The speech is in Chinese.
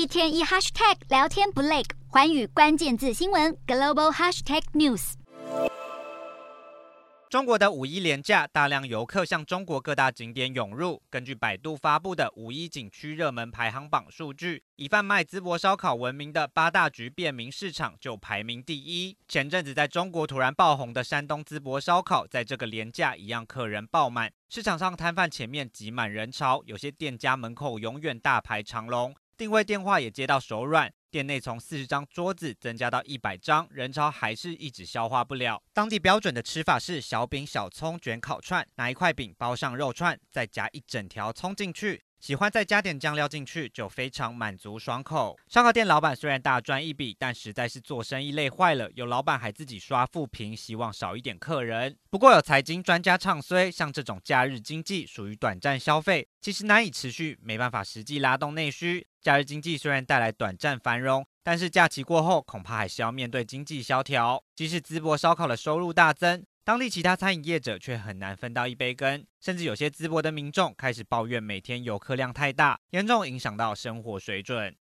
一天一 hashtag 聊天不累，环宇关键字新闻 global hashtag news。中国的五一连假，大量游客向中国各大景点涌入。根据百度发布的五一景区热门排行榜数据，以贩卖淄博烧烤闻名的八大局便民市场就排名第一。前阵子在中国突然爆红的山东淄博烧烤，在这个连假一样客人爆满，市场上摊贩前面挤满人潮，有些店家门口永远大排长龙，定位电话也接到手软。店内从四十张桌子增加到一百张，人潮还是一直消化不了。当地标准的吃法是小饼小葱卷烤串，拿一块饼包上肉串，再夹一整条葱进去。喜欢再加点酱料进去，就非常满足爽口。烧烤店老板虽然大赚一笔，但实在是做生意累坏了。有老板还自己刷负评，希望少一点客人。不过有财经专家唱衰，像这种假日经济属于短暂消费，其实难以持续，没办法实际拉动内需。假日经济虽然带来短暂繁荣，但是假期过后恐怕还是要面对经济萧条。即使淄博烧烤的收入大增，当地其他餐饮业者却很难分到一杯羹，甚至有些淄博的民众开始抱怨每天游客量太大，严重影响到生活水准。